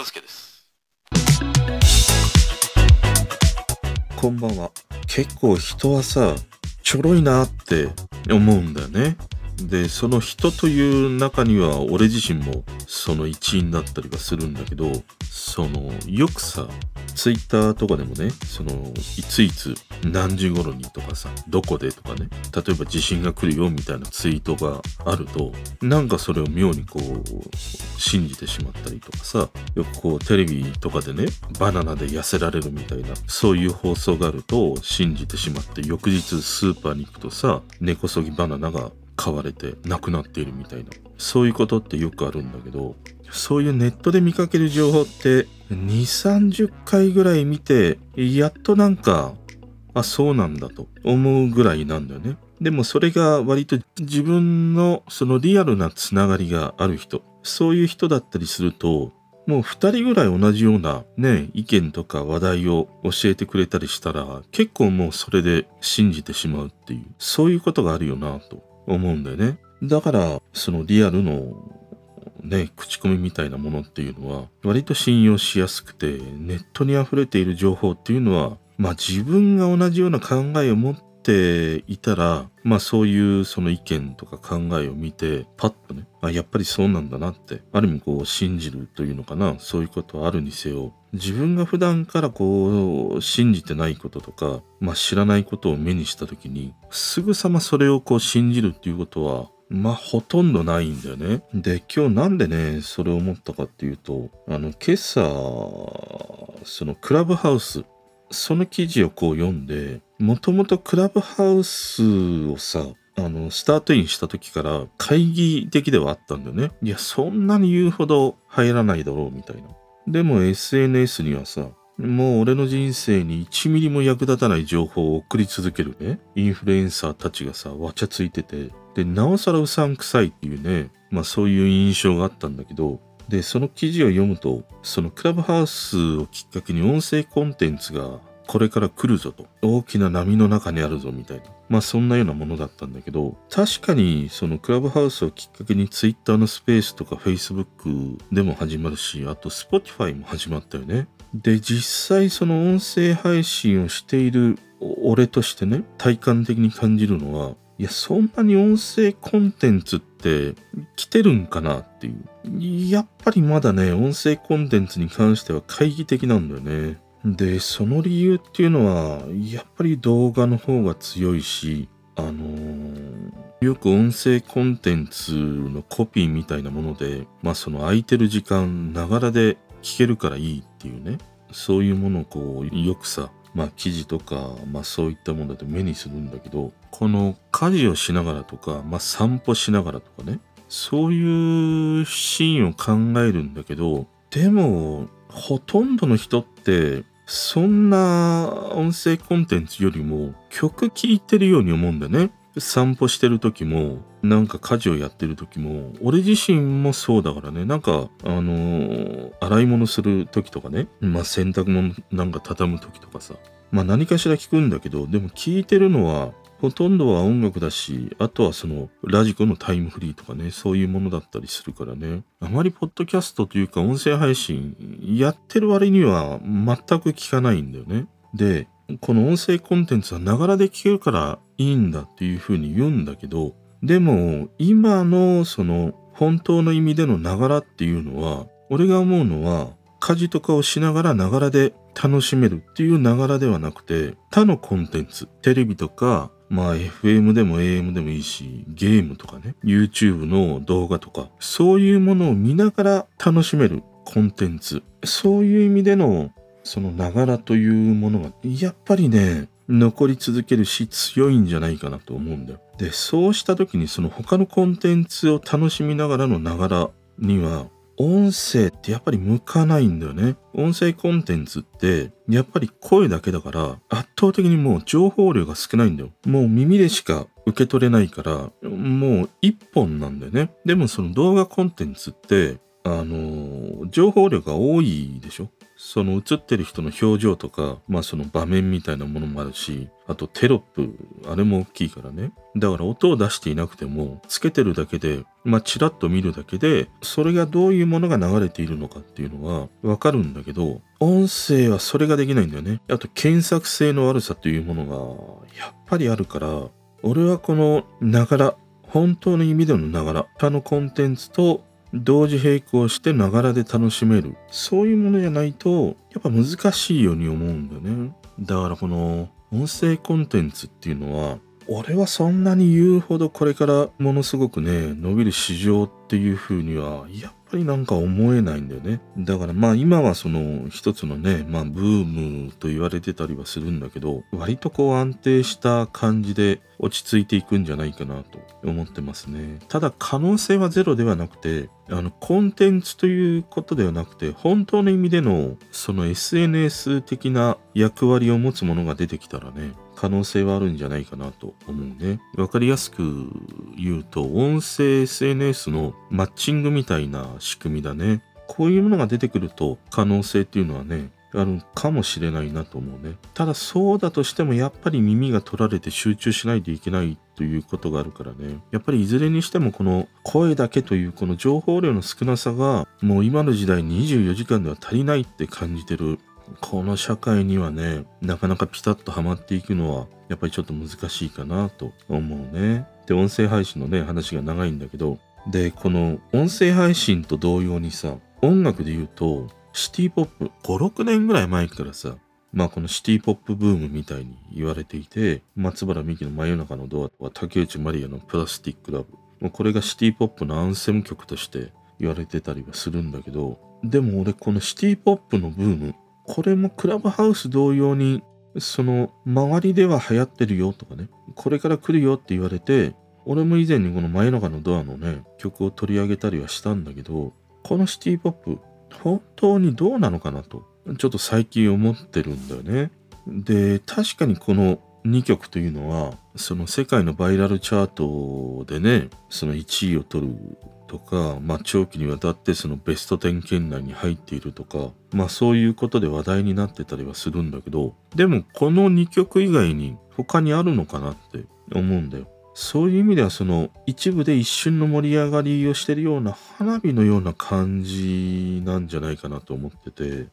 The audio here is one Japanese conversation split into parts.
田介です。こんばんは。結構人はさ、ちょろいなって思うんだよね。で、その人という中には俺自身もその一員だったりはするんだけど、その、よくさ、ツイッターとかでもね、その、いついつ何時頃にとかさ、どこでとかね、例えば地震が来るよみたいなツイートがあると、なんかそれを妙にこう、信じてしまったりとかさ、よくこうテレビとかでね、バナナで痩せられるみたいな、そういう放送があると信じてしまって、翌日スーパーに行くとさ、根こそぎバナナが買われてなくなっているみたいな、そういうことってよくあるんだけど、そういうネットで見かける情報って2、30回ぐらい見て、やっとなんか、あ、そうなんだと思うぐらいなんだよね。でもそれが割と自分のそのリアルなつながりがある人、そういう人だったりすると、もう二人ぐらい同じようなね、意見とか話題を教えてくれたりしたら、結構もうそれで信じてしまうっていう、そういうことがあるよなと思うんだよね。だから、そのリアルのね、口コミみたいなものっていうのは、割と信用しやすくて、ネットに溢れている情報っていうのは、まあ自分が同じような考えを持っていたら、まあそういうその意見とか考えを見て、パッとね、あ、やっぱりそうなんだなって、ある意味こう信じるというのかな、そういうことはあるにせよ、自分が普段からこう信じてないこととか、まあ知らないことを目にした時に、すぐさまそれをこう信じるっていうことは、まあ、ほとんどないんだよね。で、今日なんでね、それを思ったかっていうと、あの、今朝、そのクラブハウス、その記事をこう読んで、もともとクラブハウスをさ、あの、スタートインした時から会議的ではあったんだよね。いや、そんなに言うほど入らないだろうみたいな。でも SNS にはさ、もう俺の人生に1ミリも役立たない情報を送り続けるね、インフルエンサーたちがさ、わちゃついてて、で、なおさらうさんくさいっていうね、まあそういう印象があったんだけど、で、その記事を読むと、そのクラブハウスをきっかけに音声コンテンツがこれから来るぞと。大きな波の中にあるぞみたいな。まあそんなようなものだったんだけど、確かにそのクラブハウスをきっかけに Twitter のスペースとか Facebook でも始まるし、あと Spotify も始まったよね。で、実際その音声配信をしている俺としてね、体感的に感じるのは、いや、そんなに音声コンテンツって来てるんかなっていう。やっぱりまだね、音声コンテンツに関しては懐疑的なんだよね。で、その理由っていうのは、やっぱり動画の方が強いし、あのーよく音声コンテンツのコピーみたいなもので、まあその空いてる時間、ながらで聞けるからいいっていうね、そういうものをこう、よくさ、まあ記事とか、まあそういったもので目にするんだけど、この家事をしながらとか、まあ散歩しながらとかね、そういうシーンを考えるんだけど、でも、ほとんどの人って、そんな音声コンテンツよりも曲聴いてるように思うんだね。散歩してる時も、なんか家事をやってる時も、俺自身もそうだからね、なんか、あのー洗い物する時とかね、まあ洗濯物なんか畳む時とかさ、まあ何かしら聞くんだけど、でも聞いてるのは、ほとんどは音楽だし、あとはそのラジコのタイムフリーとかね、そういうものだったりするからね。あまりポッドキャストというか音声配信やってる割には全く聞かないんだよね。で、この音声コンテンツはながらで聞けるからいいんだっていうふうに言うんだけど、でも今のその本当の意味でのながらっていうのは、俺が思うのは家事とかをしながらながらで楽しめるっていうながらではなくて、他のコンテンツ、テレビとか、まあ FM でも AM でもいいし、ゲームとかね、YouTube の動画とか、そういうものを見ながら楽しめるコンテンツ。そういう意味での、そのながらというものが、やっぱりね、残り続けるし強いんじゃないかなと思うんだよ。で、そうした時にその他のコンテンツを楽しみながらのながらには、音声ってやっぱり向かないんだよね。音声コンテンツってやっぱり声だけだから圧倒的にもう情報量が少ないんだよ。もう耳でしか受け取れないからもう一本なんだよね。でもその動画コンテンツってあの情報量が多いでしょその映ってる人の表情とか、まあその場面みたいなものもあるし、あとテロップ、あれも大きいからね。だから音を出していなくても、つけてるだけで、まあチラッと見るだけで、それがどういうものが流れているのかっていうのはわかるんだけど、音声はそれができないんだよね。あと検索性の悪さというものが、やっぱりあるから、俺はこのながら、本当の意味でのながら、他のコンテンツと同時並行してながらで楽しめる。そういうものじゃないと、やっぱ難しいように思うんだよね。だからこの音声コンテンツっていうのは、俺はそんなに言うほどこれからものすごくね、伸びる市場っていう風には、やっぱりなんか思えないんだよね。だからまあ今はその一つのね、まあブームと言われてたりはするんだけど、割とこう安定した感じで落ち着いていくんじゃないかなと思ってますね。ただ可能性はゼロではなくて、あのコンテンツということではなくて、本当の意味でのその SNS 的な役割を持つものが出てきたらね、可能性はあるんじゃないかなと思うね。わかりやすく言うと、音声 SNS のマッチングみたいな仕組みだね。こういうものが出てくると可能性っていうのはね、あるかもしれないなと思うね。ただそうだとしてもやっぱり耳が取られて集中しないといけないということがあるからね。やっぱりいずれにしてもこの声だけというこの情報量の少なさがもう今の時代24時間では足りないって感じてる。この社会にはね、なかなかピタッとはまっていくのはやっぱりちょっと難しいかなと思うね。で、音声配信のね、話が長いんだけど、で、この音声配信と同様にさ、音楽で言うと、シティポップ、5、6年ぐらい前からさ、まあこのシティポップブームみたいに言われていて、松原美樹の真夜中のドアとか竹内まりやのプラスティックラブ。もうこれがシティポップのアンセム曲として言われてたりはするんだけど、でも俺このシティポップのブーム、これもクラブハウス同様に、その周りでは流行ってるよとかね、これから来るよって言われて、俺も以前にこの真夜中のドアのね、曲を取り上げたりはしたんだけど、このシティポップ、本当にどうなのかなと、ちょっと最近思ってるんだよね。で、確かにこの2曲というのは、その世界のバイラルチャートでね、その1位を取るとか、まあ長期にわたってそのベスト10圏内に入っているとか、まあそういうことで話題になってたりはするんだけど、でもこの2曲以外に他にあるのかなって思うんだよ。そういう意味ではその一部で一瞬の盛り上がりをしてるような花火のような感じなんじゃないかなと思ってて、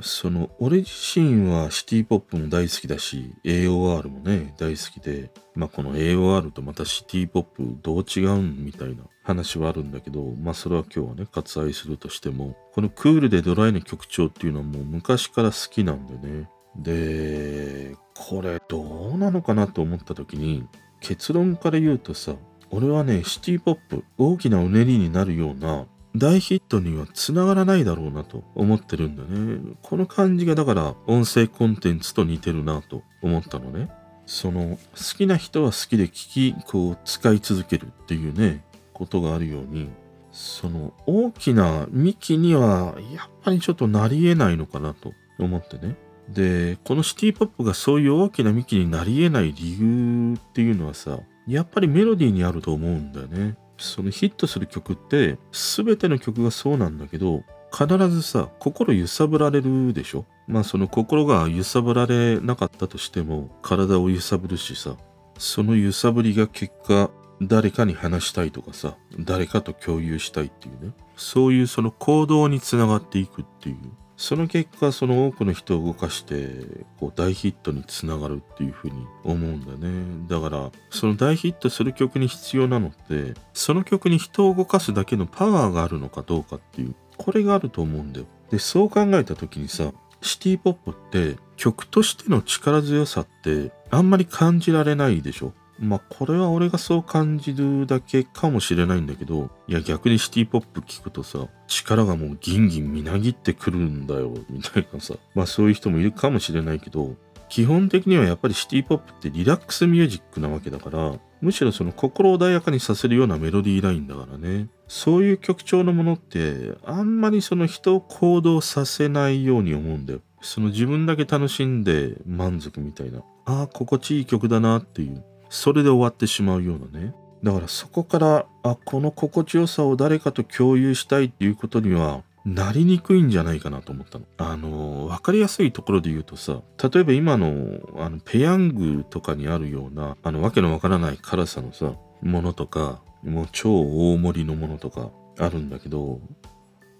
その俺自身はシティポップも大好きだし AOR もね大好きでまあこの AOR とまたシティポップどう違うんみたいな話はあるんだけどまあそれは今日はね割愛するとしてもこのクールでドライな曲調っていうのはもう昔から好きなんでね。でこれどうなのかなと思った時に結論から言うとさ俺はねシティポップ大きなうねりになるような大ヒットにはつながらないだろうなと思ってるんだね。この感じがだから音声コンテンツと似てるなと思ったのね。その好きな人は好きで聞き、こう使い続けるっていうね、ことがあるように、その大きな幹にはやっぱりちょっとなり得ないのかなと思ってね。で、このシティポップがそういう大きな幹になり得ない理由っていうのはさ、やっぱりメロディーにあると思うんだよね。そのヒットする曲って全ての曲がそうなんだけど必ずさ心揺さぶられるでしょ？まあその心が揺さぶられなかったとしても体を揺さぶるしさその揺さぶりが結果誰かに話したいとかさ誰かと共有したいっていうね。そういうその行動につながっていくっていう。その結果その多くの人を動かしてこう大ヒットにつながるっていうふうに思うんだね。だからその大ヒットする曲に必要なのってその曲に人を動かすだけのパワーがあるのかどうかっていうこれがあると思うんだよ。でそう考えた時にさシティポップって曲としての力強さってあんまり感じられないでしょ。まあこれは俺がそう感じるだけかもしれないんだけど、いや逆にシティポップ聞くとさ、力がもうギンギンみなぎってくるんだよ、みたいなさ。まあそういう人もいるかもしれないけど、基本的にはやっぱりシティポップってリラックスミュージックなわけだから、むしろその心穏やかにさせるようなメロディーラインだからね。そういう曲調のものって、あんまりその人を行動させないように思うんだよ。その自分だけ楽しんで満足みたいな。ああ、心地いい曲だなっていう。それで終わってしまうようなね。だからそこから、あ、この心地よさを誰かと共有したいっていうことには、なりにくいんじゃないかなと思ったの。あの、わかりやすいところで言うとさ、例えば今の、あの、ペヤングとかにあるような、あの、わけのわからない辛さのさ、ものとか、もう超大盛りのものとかあるんだけど、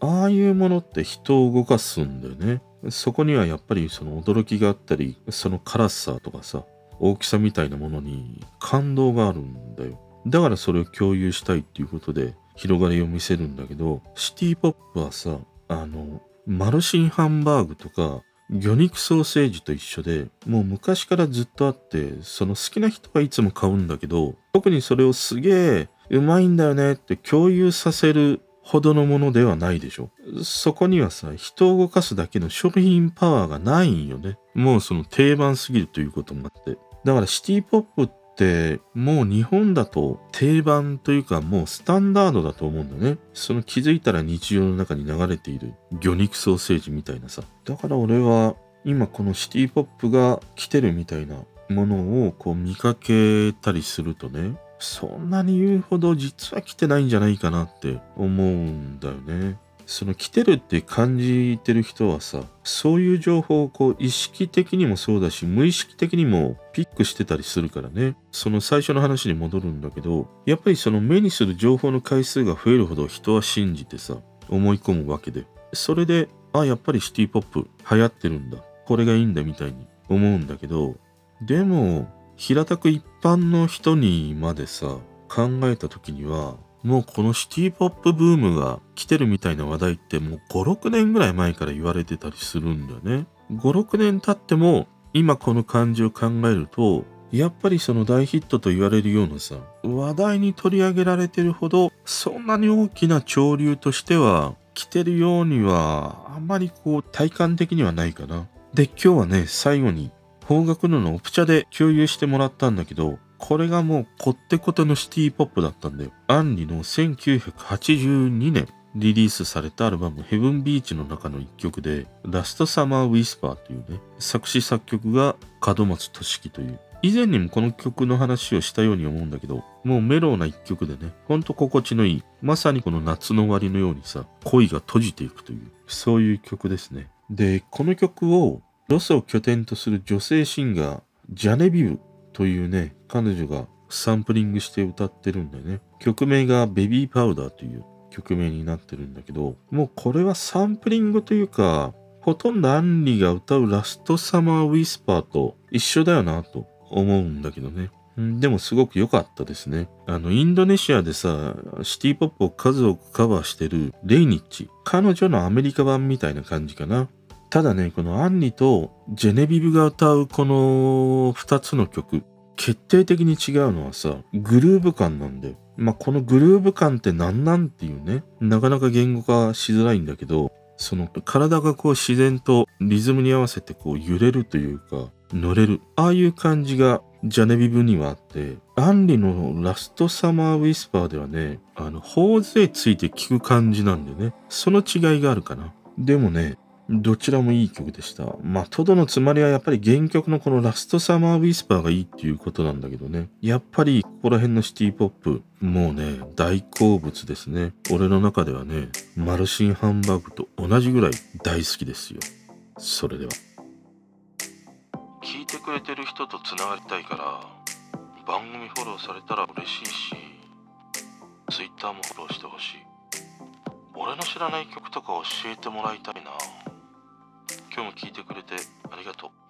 ああいうものって人を動かすんだよね。そこにはやっぱりその驚きがあったり、その辛さとかさ、大きさみたいなものに感動があるんだよ。だからそれを共有したいっていうことで広がりを見せるんだけど、シティポップはさ、あの、マルシンハンバーグとか、魚肉ソーセージと一緒で、もう昔からずっとあって、その好きな人はいつも買うんだけど、特にそれをすげえうまいんだよねって共有させるほどのものではないでしょ。そこにはさ、人を動かすだけの商品パワーがないんよね。もうその定番すぎるということもあって。だからシティポップってもう日本だと定番というかもうスタンダードだと思うんだね。その気づいたら日常の中に流れている魚肉ソーセージみたいなさ。だから俺は今このシティポップが来てるみたいなものをこう見かけたりするとね、そんなに言うほど実は来てないんじゃないかなって思うんだよね。その来てるって感じてる人はさ、そういう情報をこう意識的にもそうだし、無意識的にもピックしてたりするからね。その最初の話に戻るんだけど、やっぱりその目にする情報の回数が増えるほど人は信じてさ、思い込むわけで。それで、あ、やっぱりシティポップ流行ってるんだ。これがいいんだみたいに思うんだけど、でも、平たく一般の人にまでさ、考えた時には、もうこのシティポップブームが来てるみたいな話題ってもう5、6年ぐらい前から言われてたりするんだよね。5、6年経っても今この感じを考えると、やっぱりその大ヒットと言われるようなさ、話題に取り上げられてるほど、そんなに大きな潮流としては来てるようには、あんまりこう体感的にはないかな。で、今日はね、最後に方角ののオプチャで共有してもらったんだけど、これがもうこってこてのシティポップだったんだよ。アンリの1982年リリースされたアルバムヘブンビーチの中の一曲で、ラストサマーウィスパーというね、作詞作曲が門松俊樹という。以前にもこの曲の話をしたように思うんだけど、もうメロウな一曲でね、ほんと心地のいい、まさにこの夏の終わりのようにさ、恋が閉じていくという、そういう曲ですね。で、この曲をロスを拠点とする女性シンガー、 Jenevieve というね、彼女がサンプリングして歌ってるんだよね。曲名が Baby Powder という曲名になってるんだけど、もうこれはサンプリングというか、ほとんど杏里が歌う Last Summer Whisper と一緒だよなと思うんだけどね。でもすごく良かったですね。あの、インドネシアでさ、シティポップを数多くカバーしてるレイニッチ。彼女のアメリカ版みたいな感じかな。ただね、このアンニとジェネビブが歌うこの2つの曲、決定的に違うのはさ、グルーヴ感なんだよ。まあ、このグルーヴ感って何なんっていうね、なかなか言語化しづらいんだけど、その体がこう自然とリズムに合わせてこう揺れるというか、乗れる。ああいう感じがジャネビブにはあって、アンリのラストサマーウィスパーではね、あの、頬杖ついて聞く感じなんでね、その違いがあるかな。でもね、どちらもいい曲でした。まあ、トドのつまりはやっぱり原曲のこのラストサマーウィスパーがいいっていうことなんだけどね。やっぱりここら辺のシティポップ、もうね、大好物ですね。俺の中ではね、マルシンハンバーグと同じぐらい大好きですよ。それでは。聞いてくれてる人とつながりたいから、番組フォローされたら嬉しいし、Twitter もフォローしてほしい。俺の知らない曲とか教えてもらいたいな。今日も聞いてくれてありがとう。